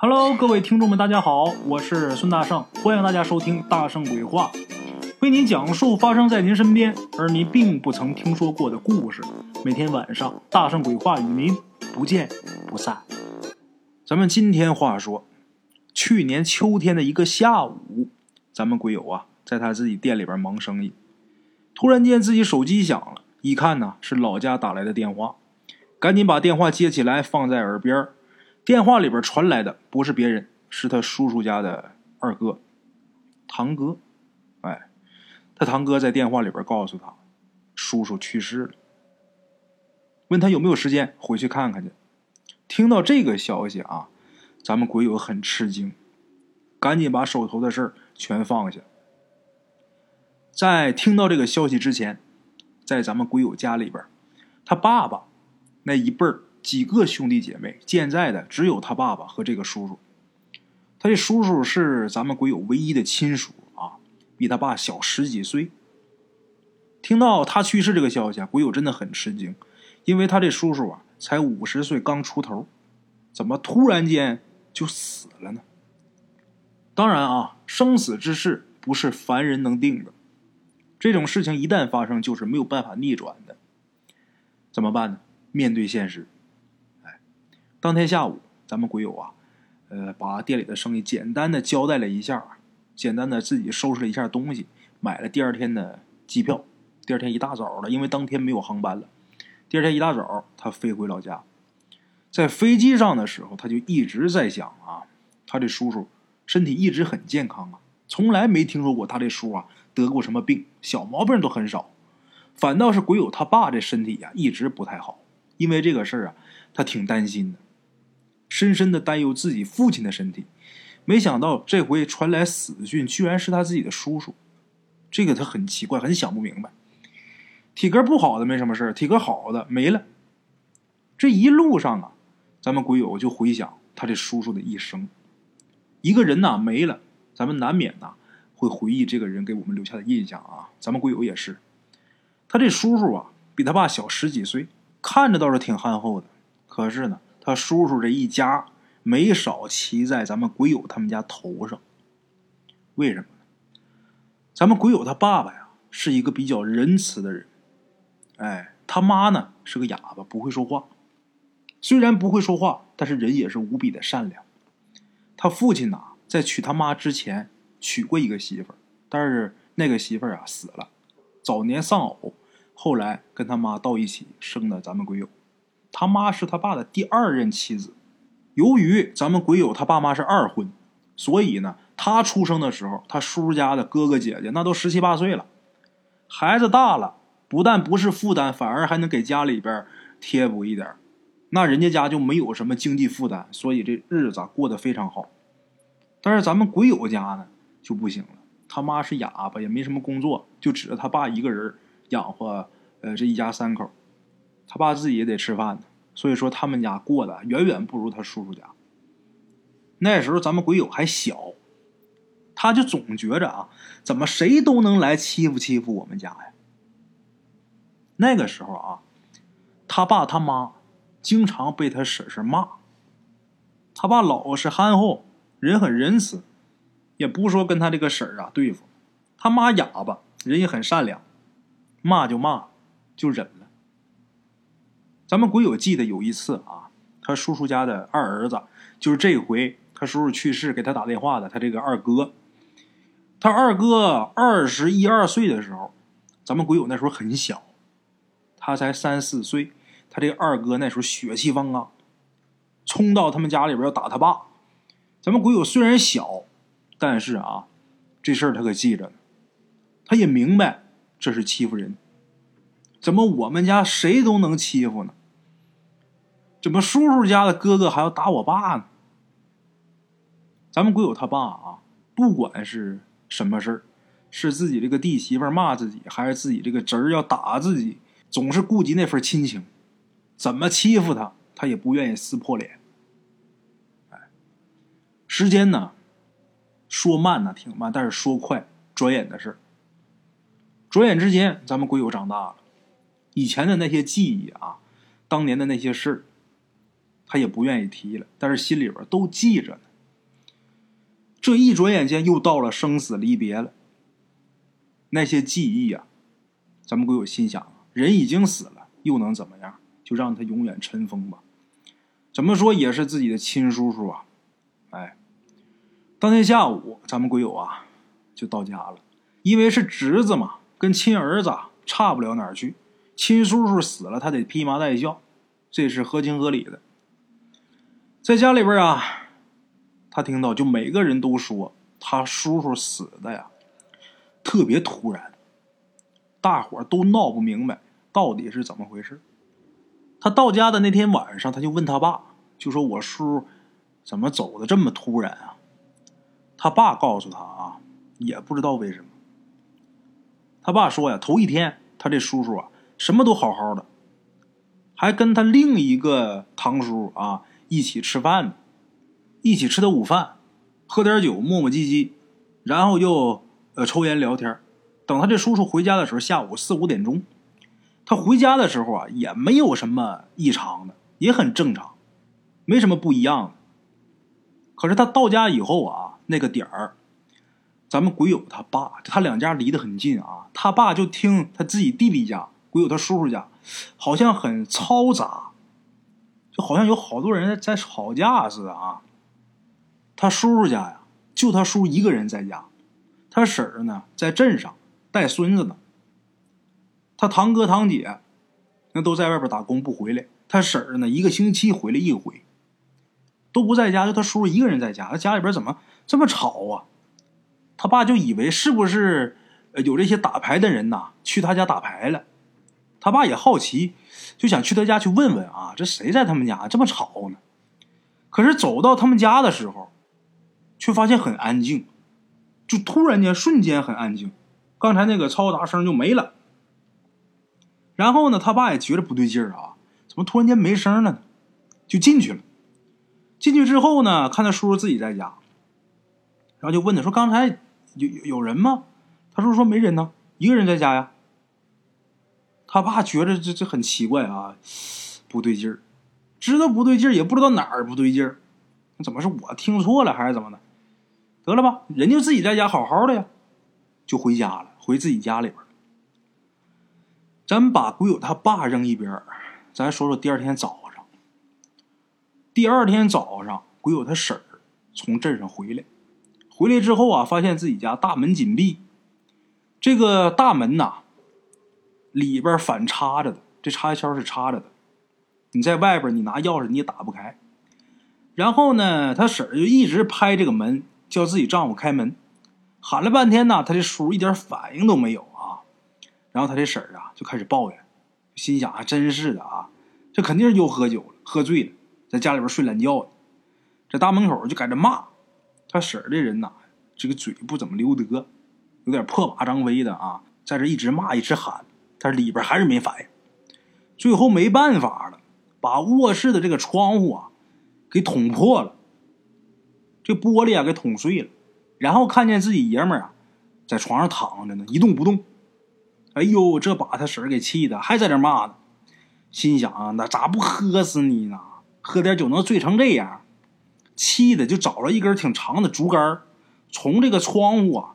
Hello，各位听众们，大家好，我是孙大圣，欢迎大家收听《大圣鬼话》，为您讲述发生在您身边而您并不曾听说过的故事。每天晚上，《大圣鬼话》与您不见不散。咱们今天话说，去年秋天的一个下午，咱们鬼友啊，在他自己店里边忙生意，突然间自己手机响了，一看呢是老家打来的电话，赶紧把电话接起来，放在耳边。电话里边传来的不是别人，是他叔叔家的二哥，堂哥。哎，他堂哥在电话里边告诉他，叔叔去世了，问他有没有时间回去看看去。听到这个消息啊，咱们鬼友很吃惊，赶紧把手头的事儿全放下。在听到这个消息之前，在咱们鬼友家里边，他爸爸那一辈儿。几个兄弟姐妹，健在的只有他爸爸和这个叔叔。他这叔叔是咱们鬼友唯一的亲属啊，比他爸小十几岁。听到他去世这个消息啊，鬼友真的很吃惊，因为他这叔叔啊才五十岁刚出头，怎么突然间就死了呢？当然啊，生死之事不是凡人能定的，这种事情一旦发生，就是没有办法逆转的。怎么办呢？面对现实。当天下午，咱们鬼友啊，呃，把店里的生意简单的交代了一下，简单的自己收拾了一下东西，买了第二天的机票。第二天一大早的，因为当天没有航班了，第二天一大早他飞回老家。在飞机上的时候，他就一直在想啊，他这叔叔身体一直很健康啊，从来没听说过他这叔啊得过什么病，小毛病都很少。反倒是鬼友他爸这身体呀一直不太好，因为这个事儿啊，他挺担心的。深深的担忧自己父亲的身体，没想到这回传来死讯，居然是他自己的叔叔。这个他很奇怪，很想不明白。体格不好的没什么事体格好的没了。这一路上啊，咱们鬼友就回想他这叔叔的一生。一个人呐没了，咱们难免呐会回忆这个人给我们留下的印象啊。咱们鬼友也是，他这叔叔啊比他爸小十几岁，看着倒是挺憨厚的，可是呢。他叔叔这一家没少骑在咱们鬼友他们家头上，为什么呢？咱们鬼友他爸爸呀是一个比较仁慈的人，哎，他妈呢是个哑巴，不会说话。虽然不会说话，但是人也是无比的善良。他父亲呐在娶他妈之前娶过一个媳妇儿，但是那个媳妇儿啊死了，早年丧偶，后来跟他妈到一起生的咱们鬼友。他妈是他爸的第二任妻子，由于咱们鬼友他爸妈是二婚，所以呢，他出生的时候，他叔家的哥哥姐姐那都十七八岁了，孩子大了，不但不是负担，反而还能给家里边贴补一点，那人家家就没有什么经济负担，所以这日子过得非常好。但是咱们鬼友家呢就不行了，他妈是哑巴，也没什么工作，就指着他爸一个人养活呃这一家三口。他爸自己也得吃饭呢，所以说他们家过得远远不如他叔叔家。那时候咱们鬼友还小，他就总觉着啊，怎么谁都能来欺负欺负我们家呀？那个时候啊，他爸他妈经常被他婶婶骂。他爸老实憨厚，人很仁慈，也不说跟他这个婶儿啊对付。他妈哑巴，人也很善良，骂就骂，就忍。咱们鬼友记得有一次啊，他叔叔家的二儿子，就是这回他叔叔去世给他打电话的，他这个二哥。他二哥二十一二岁的时候，咱们鬼友那时候很小，他才三四岁。他这二哥那时候血气方刚，冲到他们家里边要打他爸。咱们鬼友虽然小，但是啊，这事儿他可记着呢。他也明白这是欺负人，怎么我们家谁都能欺负呢？怎么叔叔家的哥哥还要打我爸呢？咱们鬼友他爸啊，不管是什么事儿，是自己这个弟媳妇骂自己，还是自己这个侄儿要打自己，总是顾及那份亲情，怎么欺负他，他也不愿意撕破脸。哎，时间呢，说慢呢挺慢，但是说快，转眼的事儿。转眼之间，咱们鬼友长大了，以前的那些记忆啊，当年的那些事儿。他也不愿意提了，但是心里边都记着呢。这一转眼间又到了生死离别了。那些记忆啊，咱们鬼友心想：人已经死了，又能怎么样？就让他永远尘封吧。怎么说也是自己的亲叔叔啊！哎，当天下午，咱们鬼友啊就到家了，因为是侄子嘛，跟亲儿子差不了哪儿去。亲叔叔死了，他得披麻戴孝，这是合情合理的。在家里边啊，他听到就每个人都说他叔叔死的呀特别突然，大伙都闹不明白到底是怎么回事。他到家的那天晚上，他就问他爸，就说我叔怎么走的这么突然啊？他爸告诉他啊，也不知道为什么。他爸说呀，头一天他这叔叔啊。什么都好好的，还跟他另一个堂叔啊一起吃饭呢，一起吃的午饭，喝点酒，磨磨唧唧，然后又呃抽烟聊天。等他这叔叔回家的时候，下午四五点钟，他回家的时候啊也没有什么异常的，也很正常，没什么不一样的。可是他到家以后啊，那个点儿，咱们鬼友他爸，他两家离得很近啊，他爸就听他自己弟弟家。鬼友他叔叔家，好像很嘈杂，好像有好多人在吵架似的啊。他叔叔家呀，就他叔一个人在家，他婶儿呢在镇上带孙子呢。他堂哥堂姐那都在外边打工不回来，他婶儿呢一个星期回来一回，都不在家，就他叔叔一个人在家。他家里边怎么这么吵啊？他爸就以为是不是有这些打牌的人呐去他家打牌了。他爸也好奇，就想去他家去问问啊，这谁在他们家这么吵呢？可是走到他们家的时候，却发现很安静，就突然间瞬间很安静，刚才那个嘈杂声就没了。然后呢，他爸也觉得不对劲儿啊，怎么突然间没声了呢？就进去了。进去之后呢，看他叔叔自己在家，然后就问他说：“刚才有有人吗？”他叔叔说：“没人呢，一个人在家呀。”他爸觉得这这很奇怪啊，不对劲儿，知道不对劲儿，也不知道哪儿不对劲儿，怎么是我听错了还是怎么的？得了吧，人就自己在家好好的呀，就回家了，回自己家里边咱把鬼友他爸扔一边咱说说第二天早上。第二天早上，鬼友他婶儿从镇上回来，回来之后啊，发现自己家大门紧闭，这个大门呐。里边反插着的，这插销是插着的。你在外边，你拿钥匙你也打不开。然后呢，他婶儿就一直拍这个门，叫自己丈夫开门，喊了半天呢，他这叔一点反应都没有啊。然后他这婶儿啊就开始抱怨，心想还真是的啊，这肯定是又喝酒了，喝醉了，在家里边睡懒觉这大门口就在这骂他婶儿这人呐，这个嘴不怎么留德，有点破马张飞的啊，在这一直骂一直喊。但是里边还是没反应，最后没办法了，把卧室的这个窗户啊给捅破了，这玻璃啊给捅碎了，然后看见自己爷们儿啊在床上躺着呢，一动不动。哎呦，这把他婶儿给气的，还在这骂呢，心想啊，那咋不喝死你呢？喝点酒能醉成这样？气的就找了一根挺长的竹竿，从这个窗户啊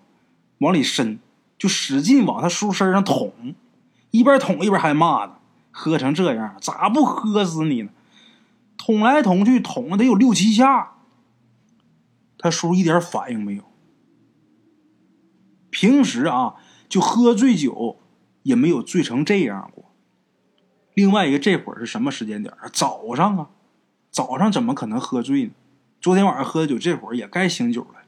往里伸，就使劲往他叔身上捅。一边捅一边还骂呢，喝成这样咋不喝死你呢？捅来捅去，捅了得有六七下，他叔一点反应没有。平时啊，就喝醉酒也没有醉成这样过。另外一个，这会儿是什么时间点早上啊，早上怎么可能喝醉呢？昨天晚上喝的酒，这会儿也该醒酒了。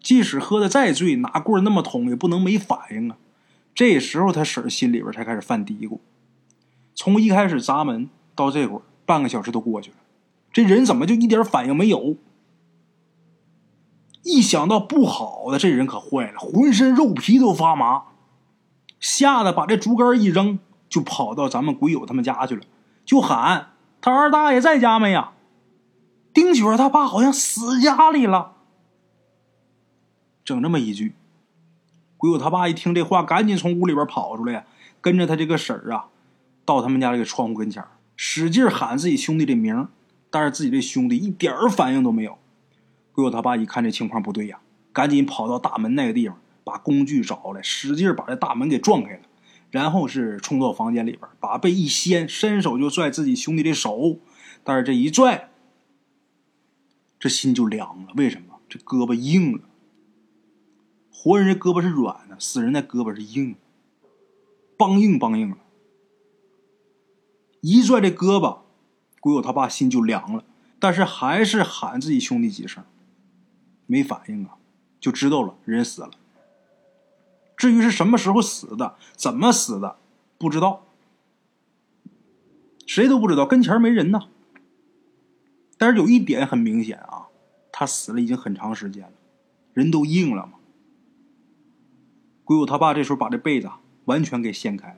即使喝的再醉，拿棍那么捅也不能没反应啊。这时候，他婶心里边才开始犯嘀咕。从一开始砸门到这会儿，半个小时都过去了，这人怎么就一点反应没有？一想到不好的，这人可坏了，浑身肉皮都发麻，吓得把这竹竿一扔，就跑到咱们鬼友他们家去了，就喊：“他二大爷在家没呀？丁雪他爸好像死家里了。”整这么一句。鬼友他爸一听这话，赶紧从屋里边跑出来，跟着他这个婶儿啊，到他们家这个窗户跟前使劲喊自己兄弟的名但是自己这兄弟一点反应都没有。鬼友他爸一看这情况不对呀，赶紧跑到大门那个地方，把工具找来，使劲把这大门给撞开了，然后是冲到房间里边，把被一掀，伸手就拽自己兄弟的手，但是这一拽，这心就凉了。为什么？这胳膊硬了。活人的胳膊是软的，死人的胳膊是硬，梆硬梆硬了。一拽这胳膊，鬼友他爸心就凉了，但是还是喊自己兄弟几声，没反应啊，就知道了人死了。至于是什么时候死的，怎么死的，不知道，谁都不知道，跟前没人呢。但是有一点很明显啊，他死了已经很长时间了，人都硬了嘛。鬼友他爸这时候把这被子完全给掀开了，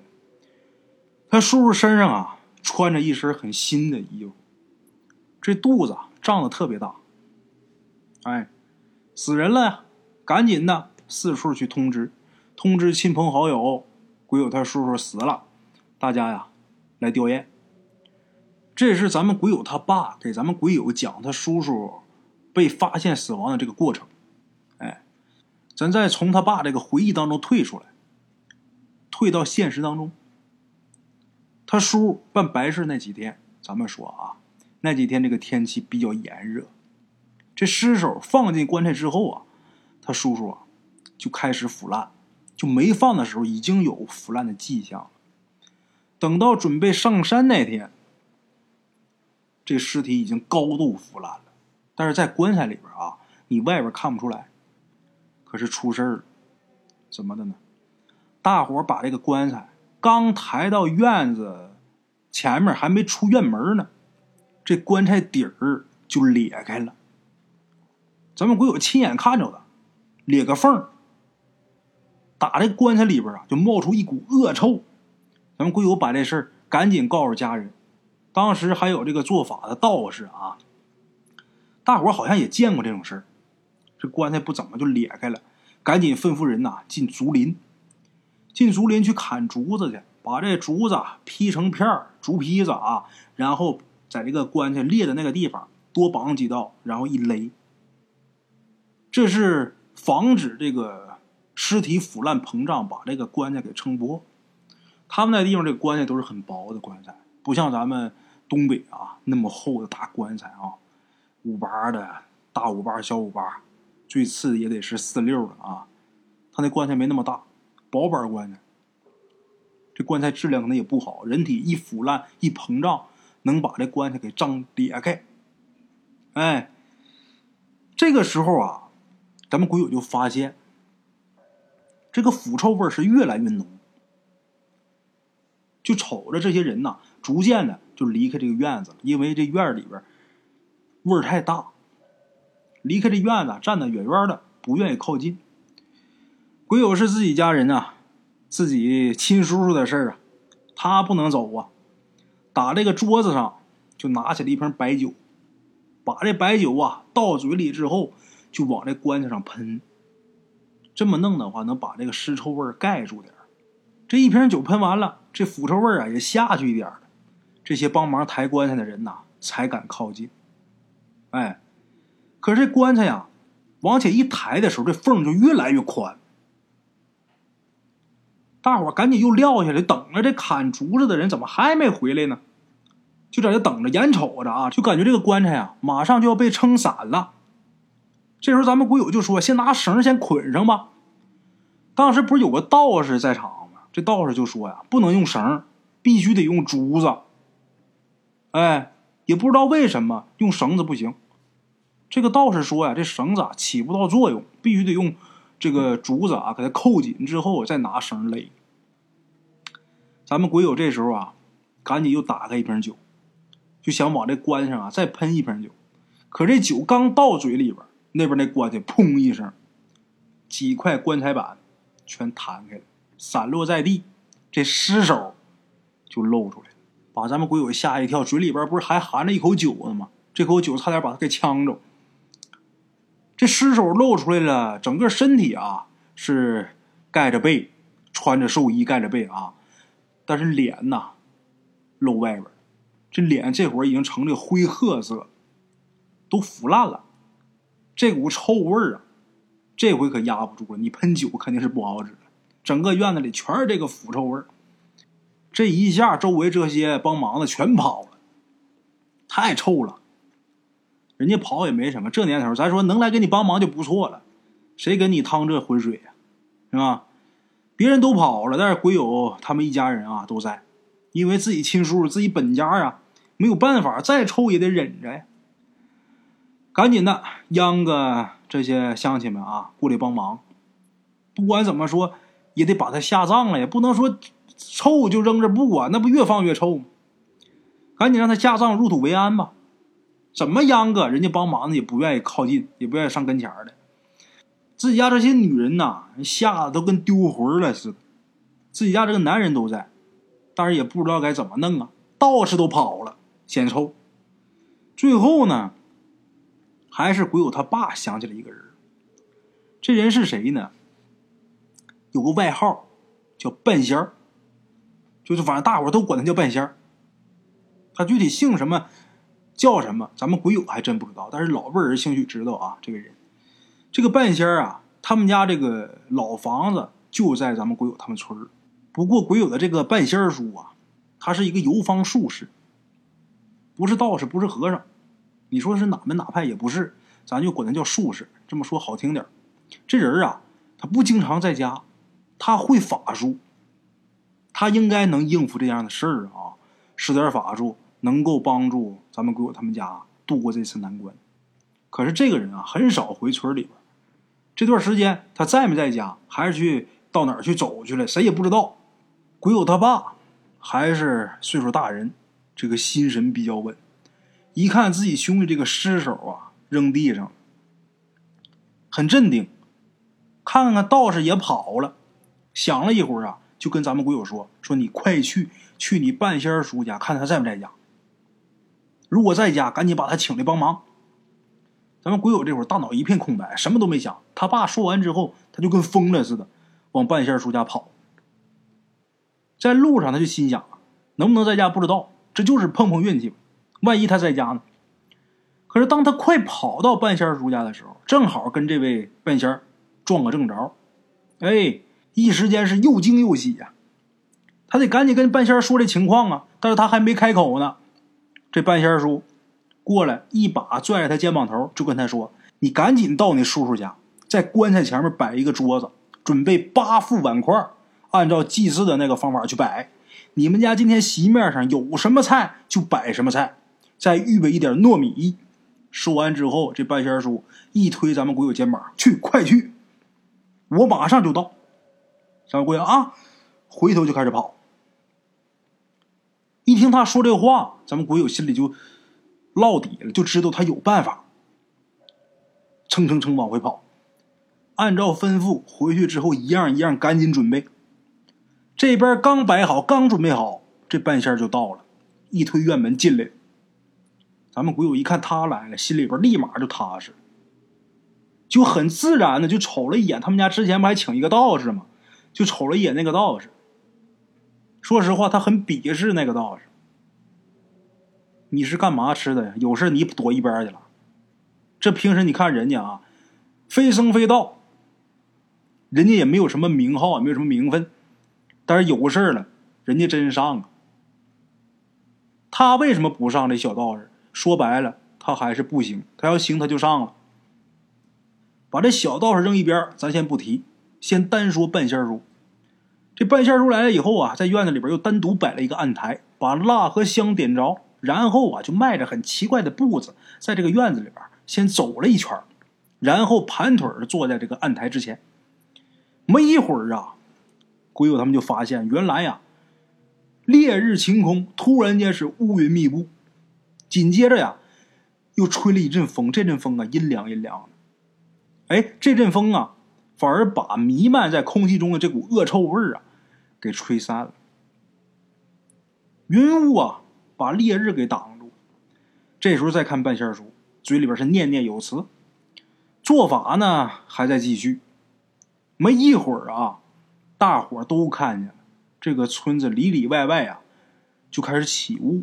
他叔叔身上啊穿着一身很新的衣服，这肚子胀得特别大。哎，死人了呀！赶紧的四处去通知，通知亲朋好友，鬼友他叔叔死了，大家呀来吊唁。这是咱们鬼友他爸给咱们鬼友讲他叔叔被发现死亡的这个过程。咱再从他爸这个回忆当中退出来，退到现实当中。他叔办白事那几天，咱们说啊，那几天这个天气比较炎热，这尸首放进棺材之后啊，他叔叔啊就开始腐烂，就没放的时候已经有腐烂的迹象。等到准备上山那天，这尸体已经高度腐烂了，但是在棺材里边啊，你外边看不出来。是出事儿了，怎么的呢？大伙把这个棺材刚抬到院子前面，还没出院门呢，这棺材底儿就裂开了。咱们鬼友亲眼看着的，裂个缝儿打这棺材里边啊，就冒出一股恶臭。咱们鬼友把这事儿赶紧告诉家人，当时还有这个做法的道士啊，大伙好像也见过这种事儿。棺材不怎么就裂开了？赶紧吩咐人呐进竹林，进竹林去砍竹子去，把这竹子劈成片儿，竹坯子啊，然后在这个棺材裂的那个地方多绑几道，然后一勒。这是防止这个尸体腐烂膨胀，把这个棺材给撑破。他们那地方这棺材都是很薄的棺材，不像咱们东北啊那么厚的大棺材啊，五八的大五八、小五八。最次也得是四六的啊，他那棺材没那么大，薄板棺材。这棺材质量可能也不好，人体一腐烂一膨胀，能把这棺材给胀裂开。哎，这个时候啊，咱们鬼友就发现，这个腐臭味是越来越浓，就瞅着这些人呐，逐渐的就离开这个院子，因为这院里边味儿太大。离开这院子，站得远远的，不愿意靠近。鬼友是自己家人啊，自己亲叔叔的事儿啊，他不能走啊。打这个桌子上，就拿起了一瓶白酒，把这白酒啊倒嘴里之后，就往这棺材上喷。这么弄的话，能把这个尸臭味盖住点这一瓶酒喷完了，这腐臭味啊也下去一点了。这些帮忙抬棺材的人呐，才敢靠近。哎。可是这棺材呀，往前一抬的时候，这缝就越来越宽。大伙赶紧又撂下来，等着这砍竹子的人怎么还没回来呢？就在这等着，眼瞅着啊，就感觉这个棺材啊，马上就要被撑散了。这时候，咱们鬼友就说：“先拿绳先捆上吧。”当时不是有个道士在场吗？这道士就说：“呀，不能用绳，必须得用竹子。”哎，也不知道为什么用绳子不行。这个道士说呀，这绳子啊起不到作用，必须得用这个竹子啊给它扣紧之后再拿绳勒。咱们鬼友这时候啊，赶紧又打开一瓶酒，就想往这棺上啊再喷一瓶酒。可这酒刚到嘴里边，那边那棺材砰一声，几块棺材板全弹开了，散落在地，这尸首就露出来了，把咱们鬼友吓一跳，嘴里边不是还含着一口酒呢吗？这口酒差点把他给呛着。这尸首露出来了，整个身体啊是盖着被，穿着寿衣盖着被啊，但是脸呐露外边，这脸这会儿已经成了灰褐色，都腐烂了，这股臭味儿啊，这回可压不住了。你喷酒肯定是不好使了，整个院子里全是这个腐臭味儿。这一下，周围这些帮忙的全跑了，太臭了。人家跑也没什么，这年头，咱说能来给你帮忙就不错了，谁跟你趟这浑水呀，是吧？别人都跑了，但是鬼友他们一家人啊都在，因为自己亲叔、自己本家啊，没有办法，再臭也得忍着呀。赶紧的，央个这些乡亲们啊过来帮忙。不管怎么说，也得把他下葬了呀，不能说臭就扔这不管，那不越放越臭吗？赶紧让他下葬，入土为安吧。怎么央个人家帮忙的也不愿意靠近，也不愿意上跟前的。自己家这些女人呐，吓得都跟丢魂了似的。自己家这个男人都在，但是也不知道该怎么弄啊。道士都跑了，嫌臭。最后呢，还是鬼友他爸想起了一个人。这人是谁呢？有个外号叫半仙儿，就是反正大伙都管他叫半仙儿。他具体姓什么？叫什么？咱们鬼友还真不知道，但是老辈人兴许知道啊。这个人，这个半仙儿啊，他们家这个老房子就在咱们鬼友他们村。不过鬼友的这个半仙儿叔啊，他是一个游方术士，不是道士，不是和尚。你说是哪门哪派也不是，咱就管他叫术士。这么说好听点这人啊，他不经常在家，他会法术，他应该能应付这样的事儿啊，使点法术。能够帮助咱们鬼友他们家度过这次难关，可是这个人啊很少回村里边。这段时间他在没在家，还是去到哪儿去走去了，谁也不知道。鬼友他爸还是岁数大人，这个心神比较稳。一看自己兄弟这个尸首啊扔地上，很镇定。看看道士也跑了，想了一会儿啊，就跟咱们鬼友说：“说你快去去你半仙叔家，看他在不在家。”如果在家，赶紧把他请来帮忙。咱们鬼友这会儿大脑一片空白，什么都没想。他爸说完之后，他就跟疯了似的往半仙叔家跑。在路上，他就心想：能不能在家不知道，这就是碰碰运气。万一他在家呢？可是当他快跑到半仙叔家的时候，正好跟这位半仙撞个正着。哎，一时间是又惊又喜呀！他得赶紧跟半仙说这情况啊，但是他还没开口呢。这半仙叔过来，一把拽着他肩膀头，就跟他说：“你赶紧到你叔叔家，在棺材前面摆一个桌子，准备八副碗筷，按照祭祀的那个方法去摆。你们家今天席面上有什么菜就摆什么菜，再预备一点糯米。”说完之后，这半仙叔一推咱们鬼友肩膀：“去，快去！我马上就到。”咱们鬼友啊，回头就开始跑。一听他说这话，咱们鬼友心里就落底了，就知道他有办法。蹭蹭蹭往回跑，按照吩咐回去之后，一样一样赶紧准备。这边刚摆好，刚准备好，这半仙就到了，一推院门进来。咱们鬼友一看他来了，心里边立马就踏实，就很自然的就瞅了一眼他们家之前不还请一个道士吗？就瞅了一眼那个道士。说实话，他很鄙视那个道士。你是干嘛吃的呀？有事你躲一边去了。这平时你看人家啊，非僧非道，人家也没有什么名号，也没有什么名分，但是有事了，人家真上啊。他为什么不上这小道士？说白了，他还是不行。他要行，他就上了。把这小道士扔一边，咱先不提，先单说半仙书。这半仙叔来了以后啊，在院子里边又单独摆了一个案台，把蜡和香点着，然后啊，就迈着很奇怪的步子，在这个院子里边先走了一圈，然后盘腿坐在这个案台之前。没一会儿啊，鬼友他们就发现，原来呀，烈日晴空，突然间是乌云密布，紧接着呀，又吹了一阵风，这阵风啊，阴凉阴凉的。哎，这阵风啊，反而把弥漫在空气中的这股恶臭味啊。给吹散了，云雾啊，把烈日给挡住。这时候再看半仙叔，嘴里边是念念有词，做法呢还在继续。没一会儿啊，大伙都看见了，这个村子里里外外啊，就开始起雾。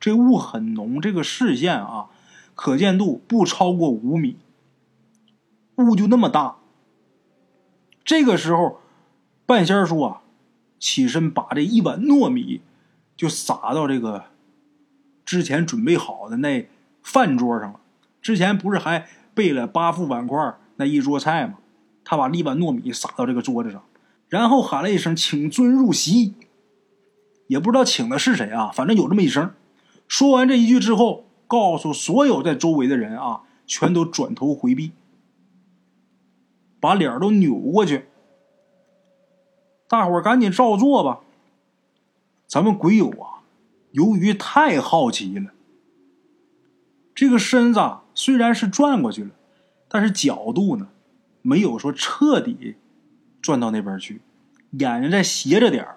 这雾很浓，这个视线啊，可见度不超过五米，雾就那么大。这个时候，半仙叔啊，起身把这一碗糯米就撒到这个之前准备好的那饭桌上了。之前不是还备了八副碗筷那一桌菜吗？他把一碗糯米撒到这个桌子上，然后喊了一声：“请尊入席。”也不知道请的是谁啊，反正有这么一声。说完这一句之后，告诉所有在周围的人啊，全都转头回避，把脸都扭过去。大伙儿赶紧照做吧。咱们鬼友啊，由于太好奇了，这个身子虽然是转过去了，但是角度呢，没有说彻底转到那边去，眼睛再斜着点儿。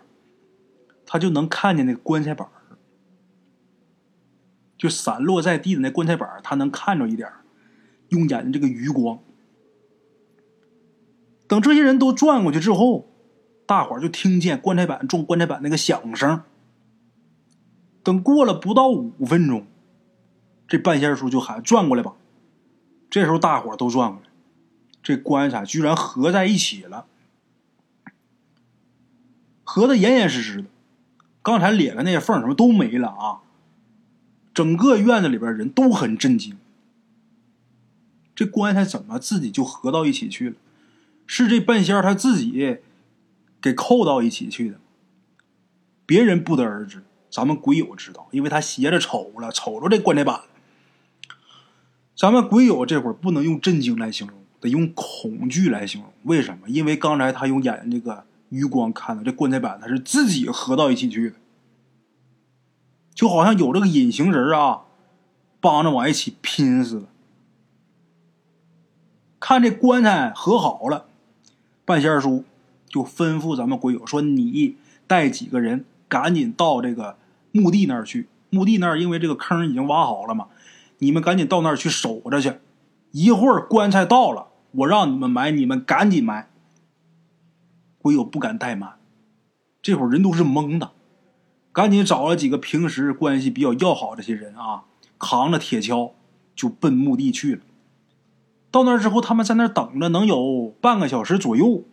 他就能看见那棺材板就散落在地的那棺材板他能看着一点用眼睛这个余光。等这些人都转过去之后，大伙儿就听见棺材板撞棺材板那个响声。等过了不到五分钟，这半仙叔就喊：“转过来吧！”这时候大伙儿都转过来，这棺材居然合在一起了，合的严严实实的。刚才裂开那些缝什么都没了啊！整个院子里边人都很震惊。这棺材怎么自己就合到一起去了？是这半仙他自己给扣到一起去的？别人不得而知，咱们鬼友知道，因为他斜着瞅了，瞅着这棺材板。咱们鬼友这会儿不能用震惊来形容，得用恐惧来形容。为什么？因为刚才他用眼睛这个。余光看到这棺材板，他是自己合到一起去的，就好像有这个隐形人啊，帮着往一起拼似的。看这棺材合好了，半仙叔就吩咐咱们鬼友说：“你带几个人赶紧到这个墓地那儿去。墓地那儿因为这个坑已经挖好了嘛，你们赶紧到那儿去守着去。一会儿棺材到了，我让你们埋，你们赶紧埋。”鬼友不敢怠慢，这会儿人都是懵的，赶紧找了几个平时关系比较要好这些人啊，扛着铁锹就奔墓地去了。到那儿之后，他们在那儿等着，能有半个小时左右，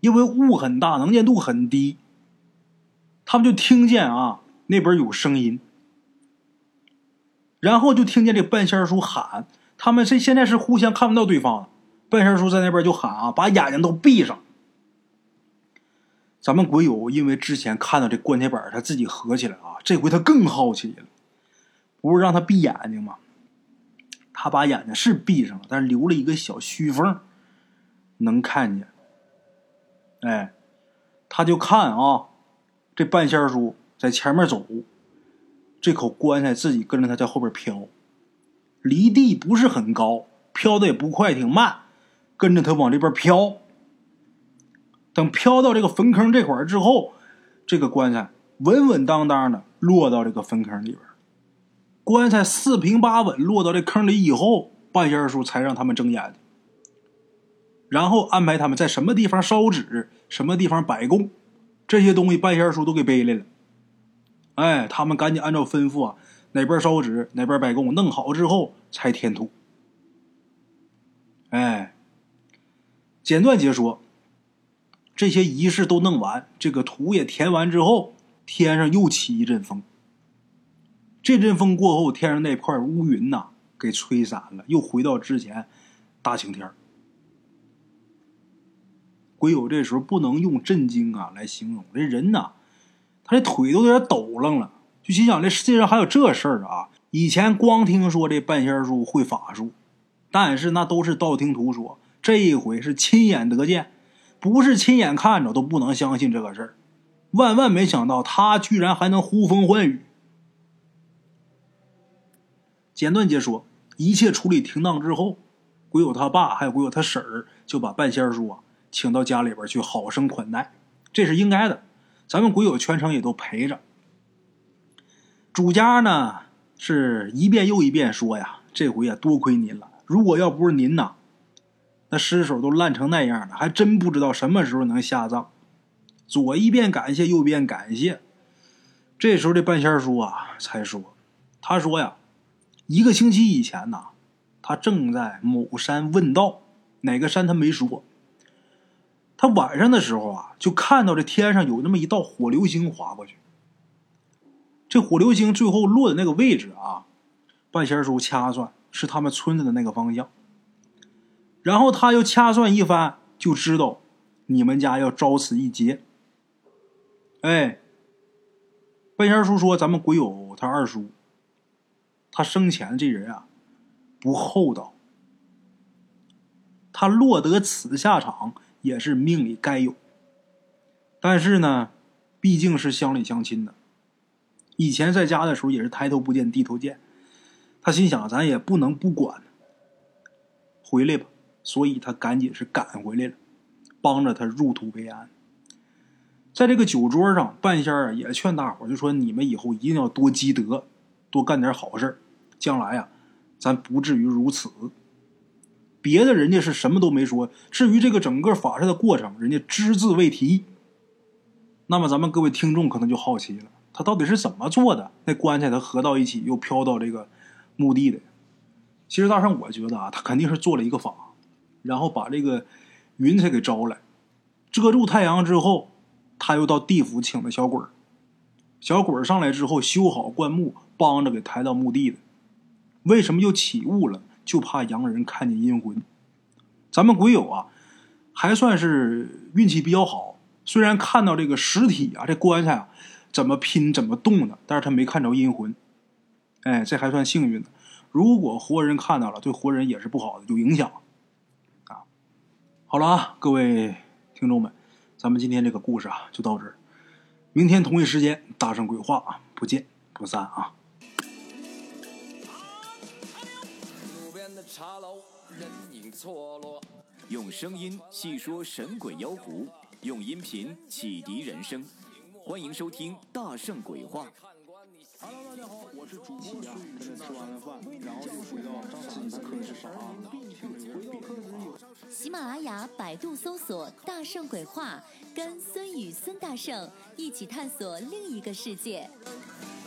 因为雾很大，能见度很低。他们就听见啊那边有声音，然后就听见这半仙叔喊：“他们这现在是互相看不到对方。”半仙叔在那边就喊啊：“把眼睛都闭上。”咱们鬼友因为之前看到这棺材板，他自己合起来啊，这回他更好奇了。不是让他闭眼睛吗？他把眼睛是闭上了，但是留了一个小虚缝，能看见。哎，他就看啊，这半仙叔在前面走，这口棺材自己跟着他在后边飘，离地不是很高，飘的也不快，挺慢，跟着他往这边飘。等飘到这个坟坑这块儿之后，这个棺材稳稳当当的落到这个坟坑里边。棺材四平八稳落到这坑里以后，半仙叔才让他们睁眼，然后安排他们在什么地方烧纸，什么地方摆供，这些东西半仙叔都给背来了。哎，他们赶紧按照吩咐啊，哪边烧纸，哪边摆供，弄好之后才填土。哎，简短解说。这些仪式都弄完，这个土也填完之后，天上又起一阵风。这阵风过后，天上那块乌云呐，给吹散了，又回到之前大晴天。鬼友这时候不能用震惊啊来形容，这人呐，他这腿都有点抖楞了，就心想这世界上还有这事儿啊！以前光听说这半仙叔会法术，但是那都是道听途说，这一回是亲眼得见。不是亲眼看着都不能相信这个事儿，万万没想到他居然还能呼风唤雨。简短解说，一切处理停当之后，鬼友他爸还有鬼友他婶儿就把半仙叔啊请到家里边去，好生款待，这是应该的。咱们鬼友全程也都陪着。主家呢是一遍又一遍说呀，这回呀多亏您了，如果要不是您呐。那尸首都烂成那样了，还真不知道什么时候能下葬。左一遍感谢，右一遍感谢。这时候这半仙叔啊才说：“他说呀，一个星期以前呐，他正在某山问道，哪个山他没说。他晚上的时候啊，就看到这天上有那么一道火流星划过去。这火流星最后落的那个位置啊，半仙叔掐算是他们村子的那个方向。然后他又掐算一番，就知道你们家要遭此一劫。哎，半仙叔说：“咱们鬼友他二叔，他生前这人啊，不厚道。他落得此下场。”也是命里该有，但是呢，毕竟是乡里乡亲的。以前在家的时候也是抬头不见低头见，他心想咱也不能不管，回来吧。所以他赶紧是赶回来了，帮着他入土为安。在这个酒桌上，半仙儿也劝大伙就说：“你们以后一定要多积德，多干点好事将来呀，咱不至于如此。”别的人家是什么都没说，至于这个整个法事的过程，人家只字未提。那么咱们各位听众可能就好奇了，他到底是怎么做的？那棺材他合到一起，又飘到这个墓地的。其实大圣，我觉得啊，他肯定是做了一个法，然后把这个云彩给招来，遮住太阳之后，他又到地府请的小鬼儿，小鬼儿上来之后修好棺木，帮着给抬到墓地的。为什么又起雾了？就怕洋人看见阴魂，咱们鬼友啊，还算是运气比较好。虽然看到这个实体啊，这棺材啊怎么拼怎么动的，但是他没看着阴魂。哎，这还算幸运的。如果活人看到了，对活人也是不好的，有影响。啊，好了啊，各位听众们，咱们今天这个故事啊就到这儿。明天同一时间，大圣鬼话啊不见不散啊。茶楼，人影错落。用声音细说神鬼妖狐，用音频启迪人生。欢迎收听《大圣鬼话》。Hello，大家好，我是主播孙宇。吃完了饭，然后就回到自己的课室上啊。喜马拉雅、百度搜索“大圣鬼话”，跟孙宇、孙大圣一起探索另一个世界。